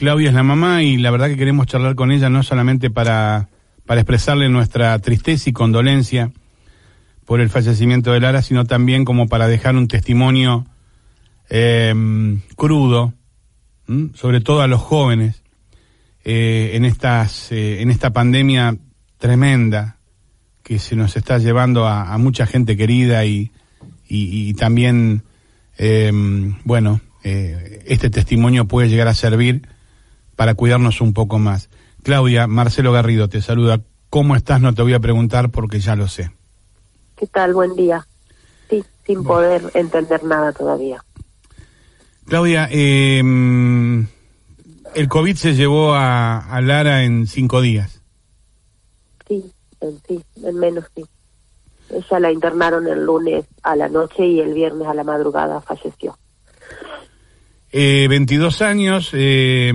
Claudia es la mamá y la verdad que queremos charlar con ella no solamente para, para expresarle nuestra tristeza y condolencia por el fallecimiento de Lara, sino también como para dejar un testimonio eh, crudo, sobre todo a los jóvenes, eh, en, estas, eh, en esta pandemia tremenda que se nos está llevando a, mucha gente querida y, y, también, bueno, este testimonio puede llegar a servir para cuidarnos un poco más. Claudia, Marcelo Garrido te saluda. ¿Cómo estás? No te voy a preguntar porque ya lo sé. ¿Qué tal? Buen día. Sí, sin poder entender nada todavía. Claudia, em, el COVID se llevó a, Lara en cinco días. Sí, en, sí, en menos sí. Ella la internaron el lunes a la noche y el viernes a la madrugada falleció. Eh, 22 años, eh,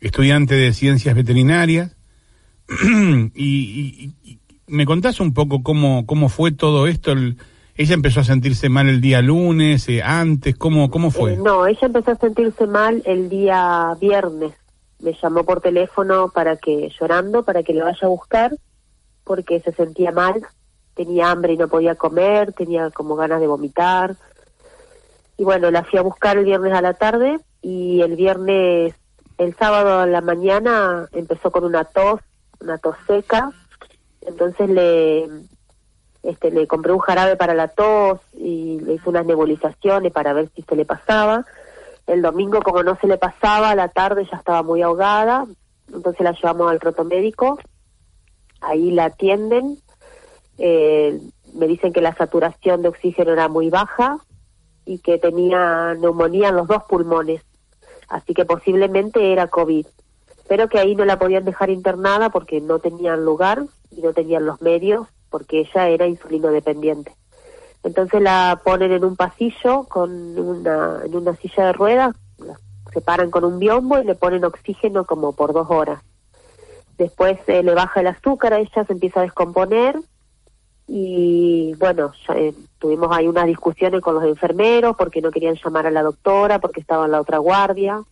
estudiante de ciencias veterinarias. y, me contás un poco cómo, cómo fue todo esto. ella empezó a sentirse mal el día lunes, eh, antes, ¿cómo, cómo fue? Eh, no, ella empezó a sentirse mal el día viernes. Me llamó por teléfono para que, llorando, para que le vaya a buscar, porque se sentía mal, tenía hambre y no podía comer, tenía como ganas de vomitar y bueno, la fui a buscar el viernes a la tarde y el viernes, el sábado a la mañana empezó con una tos, una tos seca. Entonces le, este, le compré un jarabe para la tos y le hice unas nebulizaciones para ver si se le pasaba. El domingo, como no se le pasaba, a la tarde ya estaba muy ahogada, entonces la llevamos al roto médico. Ahí la atienden. Eh, me dicen que la saturación de oxígeno era muy baja, y que tenía neumonía en los dos pulmones, así que posiblemente era COVID, pero que ahí no la podían dejar internada porque no tenían lugar y no tenían los medios porque ella era insulino dependiente. Entonces la ponen en un pasillo con una, en una silla de ruedas, la separan con un biombo y le ponen oxígeno como por dos horas. Después eh, le baja el azúcar ella, se empieza a descomponer y bueno, eh, tuvimos ahí unas discusiones con los enfermeros porque no querían llamar a la doctora, porque estaba en la otra guardia,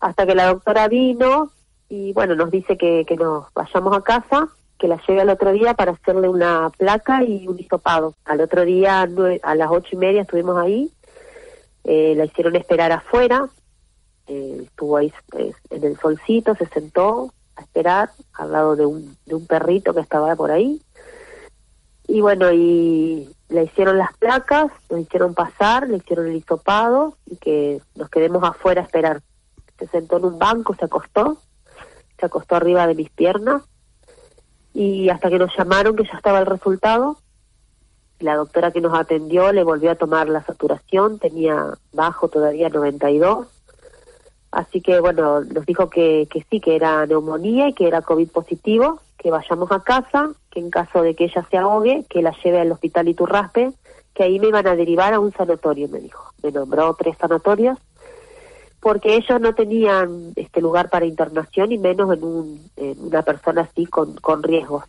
hasta que la doctora vino y bueno, nos dice que, que nos vayamos a casa, que la lleve al otro día para hacerle una placa y un hisopado. Al otro día, a las ocho y media estuvimos ahí, eh, la hicieron esperar afuera, eh, estuvo ahí en el solcito, se sentó a esperar al lado de un, de un perrito que estaba por ahí y bueno, y le hicieron las placas, nos hicieron pasar, le hicieron el hisopado y que nos quedemos afuera a esperar. Se sentó en un banco, se acostó, se acostó arriba de mis piernas y hasta que nos llamaron que ya estaba el resultado, la doctora que nos atendió le volvió a tomar la saturación, tenía bajo todavía 92, así que bueno, nos dijo que, que sí, que era neumonía y que era COVID positivo, que vayamos a casa, que en caso de que ella se ahogue, que la lleve al hospital Iturraspe, que ahí me iban a derivar a un sanatorio, me dijo. Me nombró tres sanatorios, porque ellos no tenían este lugar para internación y menos en, un, una persona así con, con riesgos.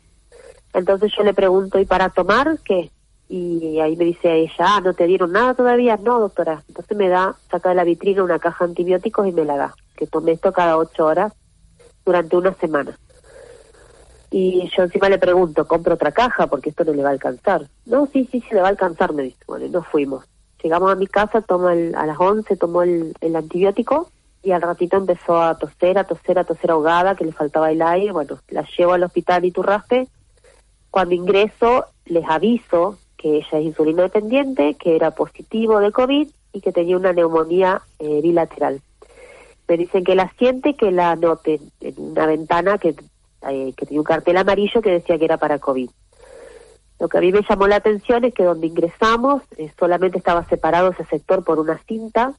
Entonces yo le pregunto, ¿y para tomar qué? Y ahí me dice ella, ah, ¿no te dieron nada todavía? No, doctora. Entonces me da, saca de la vitrina una caja de antibióticos y me la da, que tomé esto cada ocho horas durante una semana. Y yo encima le pregunto, ¿compro otra caja? Porque esto no le va a alcanzar. No, sí, sí, sí, le va a alcanzar, me dice. Bueno, y nos fuimos. Llegamos a mi casa, tomó el, a las 11 tomó el, el antibiótico y al ratito empezó a toser, a toser, a toser ahogada, que le faltaba el aire. Bueno, la llevo al hospital y Iturraspe. Cuando ingreso, les aviso que ella es insulino dependiente, que era positivo de COVID y que tenía una neumonía eh, bilateral. Me dicen que la siente, que la noten en una ventana que eh, que tenía un cartel amarillo que decía que era para COVID. Lo que a mí me llamó la atención es que donde ingresamos eh, solamente estaba separado ese sector por una cinta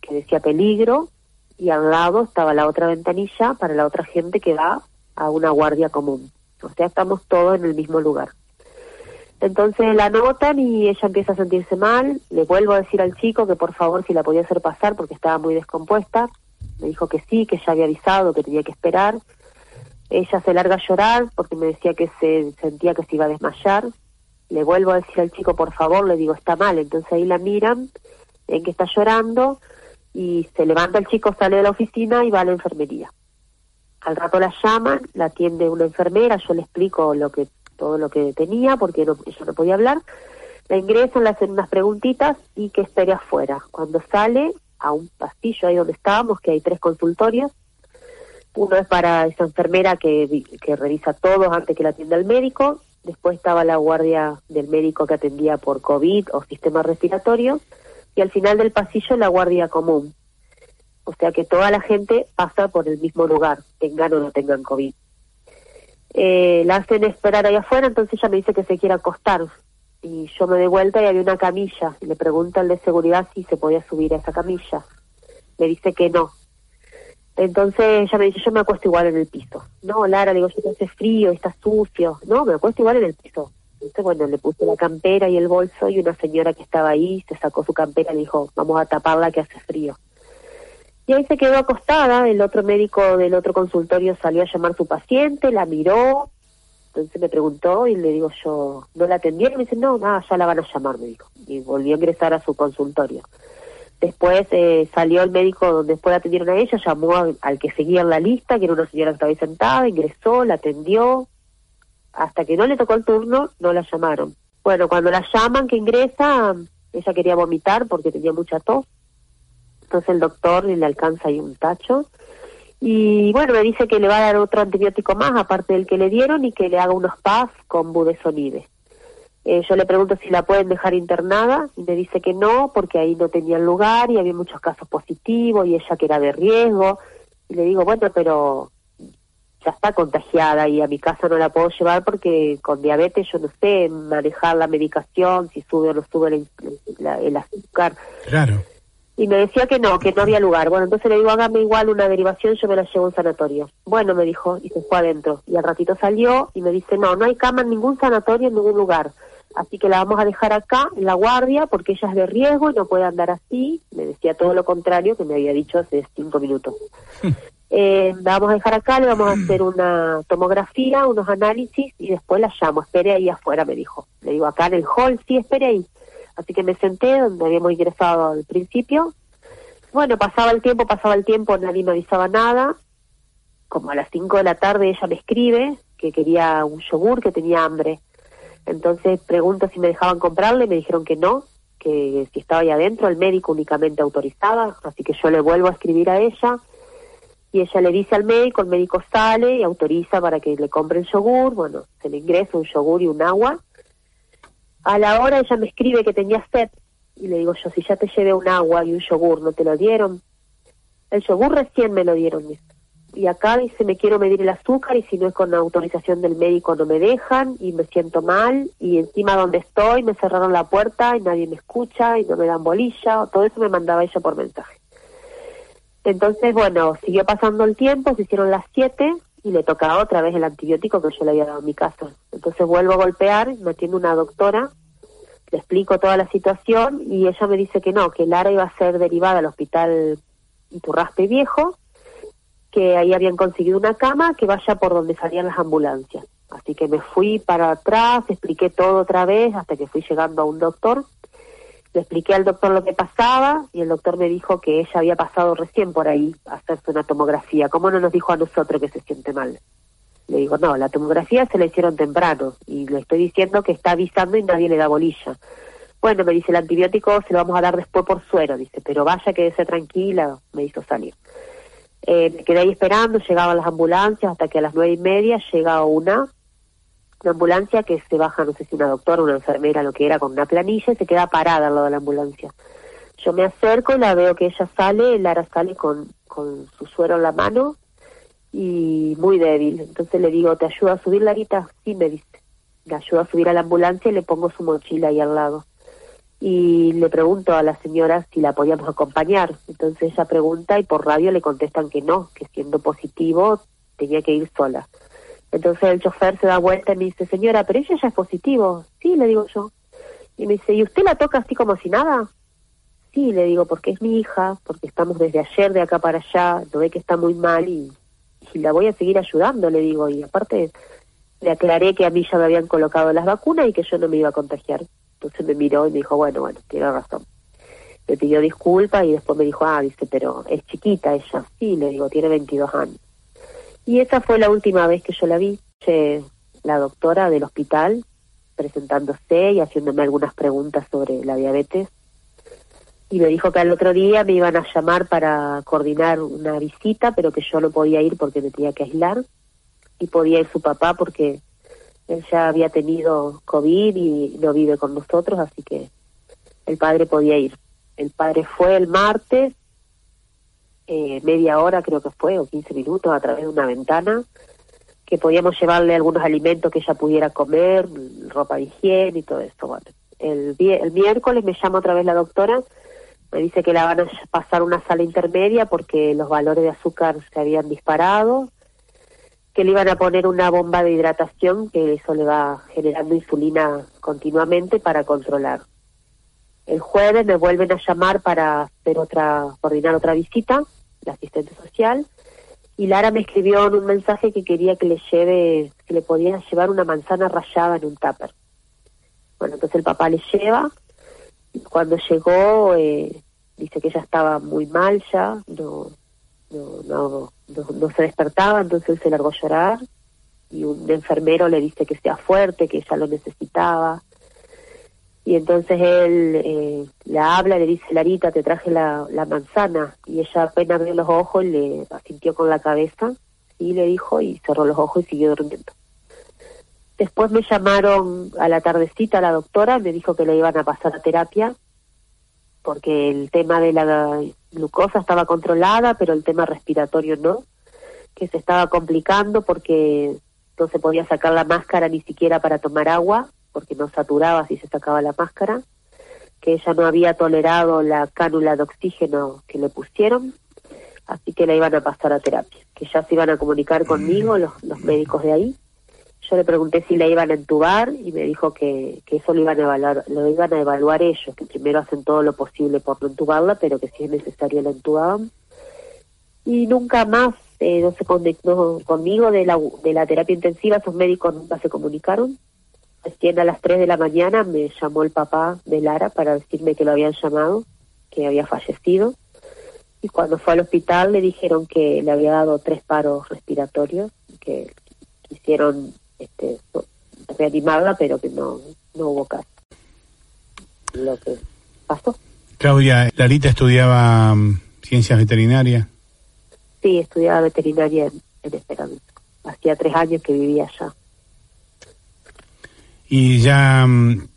que decía peligro y al lado estaba la otra ventanilla para la otra gente que va a una guardia común. O sea, estamos todos en el mismo lugar. Entonces la anotan y ella empieza a sentirse mal. Le vuelvo a decir al chico que por favor si la podía hacer pasar porque estaba muy descompuesta. Me dijo que sí, que ya había avisado, que tenía que esperar. Ella se larga a llorar porque me decía que se sentía que se iba a desmayar. Le vuelvo a decir al chico, por favor, le digo, está mal. Entonces ahí la miran, ven que está llorando y se levanta el chico, sale de la oficina y va a la enfermería. Al rato la llaman, la atiende una enfermera, yo le explico lo que todo lo que tenía porque no, ella no podía hablar. La ingresan, le hacen unas preguntitas y que espere afuera. Cuando sale a un pasillo ahí donde estábamos, que hay tres consultorios, uno es para esa enfermera que, que revisa todo antes que la atienda el médico, después estaba la guardia del médico que atendía por COVID o sistema respiratorio, y al final del pasillo la guardia común. O sea que toda la gente pasa por el mismo lugar, tengan o no tengan COVID. Eh, la hacen esperar ahí afuera, entonces ella me dice que se quiere acostar. Y yo me doy vuelta y había una camilla. Y le pregunta al de seguridad si se podía subir a esa camilla. Me dice que no. Entonces ella me dice, yo me acuesto igual en el piso. No, Lara, digo, yo te hace frío, está sucio. No, me acuesto igual en el piso. Entonces, bueno, le puse la campera y el bolso y una señora que estaba ahí se sacó su campera y le dijo, vamos a taparla que hace frío. Y ahí se quedó acostada, el otro médico del otro consultorio salió a llamar a su paciente, la miró, entonces me preguntó y le digo yo, ¿no la atendieron? Y me dice, no, nada, ya la van a llamar, me dijo. Y volvió a ingresar a su consultorio. Después eh, salió el médico donde después la atendieron a ella, llamó al, que seguía en la lista, que era una señora que estaba ahí sentada, ingresó, la atendió, hasta que no le tocó el turno, no la llamaron. Bueno, cuando la llaman que ingresa, ella quería vomitar porque tenía mucha tos. Entonces el doctor le alcanza ahí un tacho. Y bueno, me dice que le va a dar otro antibiótico más, aparte del que le dieron, y que le haga unos PAF con budesonide. Eh, yo le pregunto si la pueden dejar internada y me dice que no, porque ahí no tenían lugar y había muchos casos positivos y ella que era de riesgo. Y le digo, bueno, pero ya está contagiada y a mi casa no la puedo llevar porque con diabetes yo no sé manejar la medicación, si sube o no sube el, azúcar. Claro. Y me decía que no, que no había lugar. Bueno, entonces le digo, hágame igual una derivación, yo me la llevo a un sanatorio. Bueno, me dijo, y se fue adentro. Y al ratito salió y me dice, no, no hay cama en ningún sanatorio, en ningún lugar. Así que la vamos a dejar acá, en la guardia, porque ella es de riesgo y no puede andar así. Me decía todo lo contrario que me había dicho hace cinco minutos. Eh, la vamos a dejar acá, le vamos a hacer una tomografía, unos análisis y después la llamo. Espere ahí afuera, me dijo. Le digo, acá en el hall, sí, espere ahí. Así que me senté donde habíamos ingresado al principio. Bueno, pasaba el tiempo, pasaba el tiempo, nadie me avisaba nada. Como a las 5 de la tarde ella me escribe que quería un yogur, que tenía hambre. Entonces pregunto si me dejaban comprarle, me dijeron que no, que si estaba ahí adentro, el médico únicamente autorizaba, así que yo le vuelvo a escribir a ella y ella le dice al médico, el médico sale y autoriza para que le compre el yogur, bueno, se le ingresa un yogur y un agua. A la hora ella me escribe que tenía sed y le digo yo, si ya te llevé un agua y un yogur, ¿no te lo dieron? El yogur recién me lo dieron. Y acá dice, me quiero medir el azúcar y si no es con autorización del médico no me dejan y me siento mal y encima donde estoy me cerraron la puerta y nadie me escucha y no me dan bolilla, todo eso me mandaba ella por mensaje. Entonces, bueno, siguió pasando el tiempo, se hicieron las siete y le tocaba otra vez el antibiótico que yo le había dado en mi casa. Entonces vuelvo a golpear, me atiende una doctora, le explico toda la situación y ella me dice que no, que Lara iba a ser derivada al hospital Iturraspe Viejo, que ahí habían conseguido una cama que vaya por donde salían las ambulancias. Así que me fui para atrás, expliqué todo otra vez hasta que fui llegando a un doctor le expliqué al doctor lo que pasaba y el doctor me dijo que ella había pasado recién por ahí a hacerse una tomografía. ¿Cómo no nos dijo a nosotros que se siente mal? Le digo, no, la tomografía se la hicieron temprano y le estoy diciendo que está avisando y nadie le da bolilla. Bueno, me dice, el antibiótico se lo vamos a dar después por suero, dice, pero vaya, quédese tranquila, me hizo salir. Eh, me quedé ahí esperando, llegaban las ambulancias hasta que a las nueve y media llega una una ambulancia que se baja, no sé si una doctora, una enfermera, lo que era, con una planilla y se queda parada al lado de la ambulancia. Yo me acerco la veo que ella sale, Lara sale con, con su suero en la mano y muy débil. Entonces le digo, ¿te ayuda a subir, Larita? Sí, me dice. Le ayudo a subir a la ambulancia y le pongo su mochila ahí al lado. Y le pregunto a la señora si la podíamos acompañar. Entonces ella pregunta y por radio le contestan que no, que siendo positivo tenía que ir sola. Entonces el chofer se da vuelta y me dice, señora, pero ella ya es positivo. Sí, le digo yo. Y me dice, ¿y usted la toca así como si nada? Sí, le digo, porque es mi hija, porque estamos desde ayer de acá para allá, lo ve que está muy mal y, la voy a seguir ayudando, le digo. Y aparte le aclaré que a mí ya me habían colocado las vacunas y que yo no me iba a contagiar. Entonces me miró y me dijo, bueno, bueno, tiene razón. me pidió disculpas y después me dijo, ah, dice, pero es chiquita ella. Sí, le digo, tiene 22 años. Y esa fue la última vez que yo la vi, la doctora del hospital, presentándose y haciéndome algunas preguntas sobre la diabetes. Y me dijo que al otro día me iban a llamar para coordinar una visita, pero que yo no podía ir porque me tenía que aislar. Y podía ir su papá porque él ya había tenido COVID y no vive con nosotros, así que el padre podía ir. El padre fue el martes, eh, media hora creo que fue, o 15 minutos, a través de una ventana, que podíamos llevarle algunos alimentos que ella pudiera comer, ropa de higiene y todo esto. El, el miércoles me llama otra vez la doctora, me dice que la van a pasar una sala intermedia porque los valores de azúcar se habían disparado, que le iban a poner una bomba de hidratación, que eso le va generando insulina continuamente para controlar. El jueves me vuelven a llamar para hacer otra, coordinar otra visita, la asistente social, y Lara me escribió en un mensaje que quería que le lleve, que le podía llevar una manzana rallada en un tupper. Bueno, entonces el papá le lleva, y cuando llegó, eh, dice que ella estaba muy mal ya, no, no, no, no, se despertaba, entonces se largó a llorar, y un enfermero le dice que sea fuerte, que ella lo necesitaba, y entonces él eh, la habla, le dice, Larita, te traje la, la manzana, y ella apenas abrió los ojos, le asintió con la cabeza, y le dijo, y cerró los ojos y siguió durmiendo. Después me llamaron a la tardecita la doctora, me dijo que le iban a pasar a terapia, porque el tema de la glucosa estaba controlada, pero el tema respiratorio no, que se estaba complicando porque no se podía sacar la máscara ni siquiera para tomar agua, porque no saturaba si se sacaba la máscara, que ella no había tolerado la cánula de oxígeno que le pusieron, así que la iban a pasar a terapia, que ya se iban a comunicar conmigo los, los médicos de ahí. Yo le pregunté si la iban a entubar y me dijo que, que eso lo iban a evaluar, lo iban a evaluar ellos, que primero hacen todo lo posible por no entubarla, pero que si es necesario la entubaban. Y nunca más eh, no se conectó conmigo de la, de la terapia intensiva, esos médicos nunca se comunicaron Recién a las 3 de la mañana me llamó el papá de Lara para decirme que lo habían llamado, que había fallecido. Y cuando fue al hospital le dijeron que le había dado tres paros respiratorios, que quisieron este, reanimarla, pero que no, no hubo caso. Lo que pasó. Claudia, ¿Larita estudiaba mm, ciencias veterinarias? Sí, estudiaba veterinaria en, en Esperanza. Hacía tres años que vivía allá y ya mm,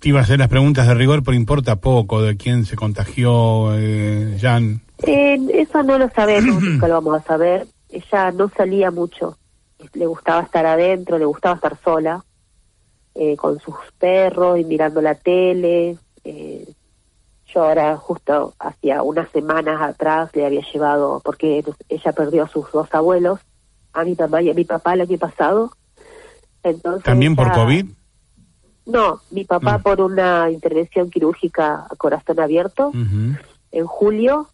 te iba a hacer las preguntas de rigor, pero importa poco de quién se contagió, eh, Jan. Eh, eso no lo sabemos, nunca lo vamos a saber. Ella no salía mucho, le gustaba estar adentro, le gustaba estar sola, eh, con sus perros y mirando la tele. Eh, yo ahora, justo hacía unas semanas atrás, le había llevado, porque ella perdió a sus dos abuelos, a mi mamá y a mi papá el año pasado. Entonces, ¿También por COVID? No, mi papá por una intervención quirúrgica a corazón abierto en julio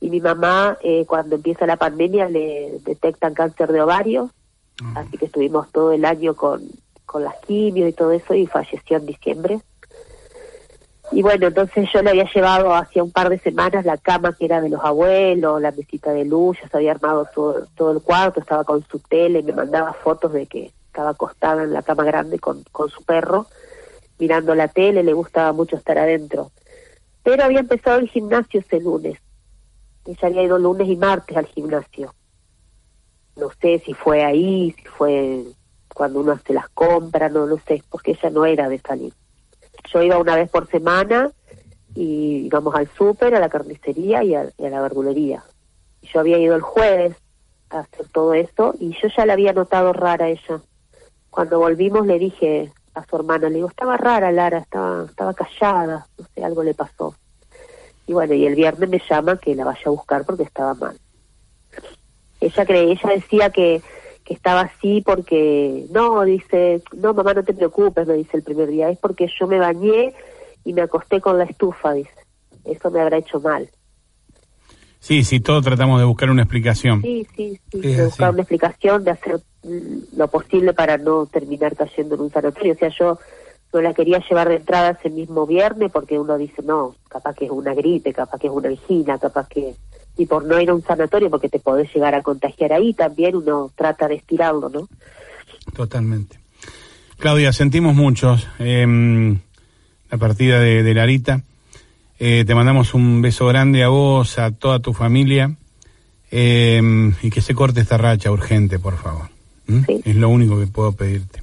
y mi mamá eh, cuando empieza la pandemia le detectan cáncer de ovario, así que estuvimos todo el año con, con las quimios y todo eso y falleció en diciembre. Y bueno, entonces yo le había llevado hacía un par de semanas la cama que era de los abuelos, la mesita de luz, ya se había armado todo, todo el cuarto, estaba con su tele, me mandaba fotos de que estaba acostada en la cama grande con, con su perro mirando la tele, le gustaba mucho estar adentro. Pero había empezado el gimnasio ese lunes. Ella había ido lunes y martes al gimnasio. No sé si fue ahí, si fue cuando uno hace las compras, no lo sé, porque ella no era de salir. Yo iba una vez por semana y íbamos al súper, a la carnicería y a, la verdulería. Yo había ido el jueves a hacer todo eso y yo ya la había notado rara ella. Cuando volvimos le dije, a su hermana. Le digo, estaba rara Lara, estaba, estaba callada, no sé, algo le pasó. Y bueno, y el viernes me llama que la vaya a buscar porque estaba mal. Ella cree, ella decía que, que estaba así porque, no, dice, no mamá no te preocupes, me dice el primer día, es porque yo me bañé y me acosté con la estufa, dice. Eso me habrá hecho mal. Sí, sí, todos tratamos de buscar una explicación. Sí, sí, sí, de buscar una explicación, de hacer lo posible para no terminar cayendo en un sanatorio. O sea, yo no la quería llevar de entrada ese mismo viernes porque uno dice, no, capaz que es una gripe, capaz que es una angina, capaz que... Y por no ir a un sanatorio porque te podés llegar a contagiar ahí, también uno trata de estirarlo, ¿no? Totalmente. Claudia, sentimos muchos em, la partida de, de Larita. Eh, te mandamos un beso grande a vos, a toda tu familia. em, y que se corte esta racha urgente, por favor. ¿Mm? Sí. Es lo único que puedo pedirte.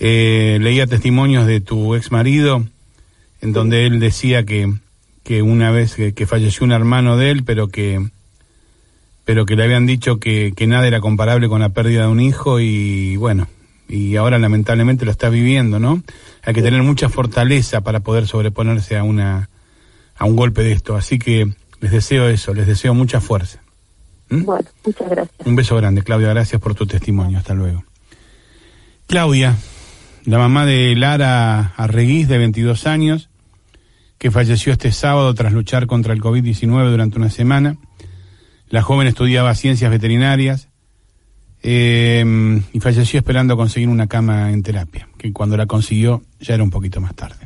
Eh, leía testimonios de tu ex marido, en donde él decía que, que una vez que, que falleció un hermano de él, pero que, pero que le habían dicho que, que nada era comparable con la pérdida de un hijo y bueno, y ahora lamentablemente lo está viviendo, ¿no? Hay que tener mucha fortaleza para poder sobreponerse a una, a un golpe de esto, así que les deseo eso, les deseo mucha fuerza. ¿Mm? Bueno, muchas gracias. Un beso grande, Claudia, gracias por tu testimonio, hasta luego. Claudia, la mamá de Lara Arreguís, de 22 años, que falleció este sábado tras luchar contra el COVID-19 durante una semana. La joven estudiaba ciencias veterinarias eh, y falleció esperando conseguir una cama en terapia, que cuando la consiguió ya era un poquito más tarde.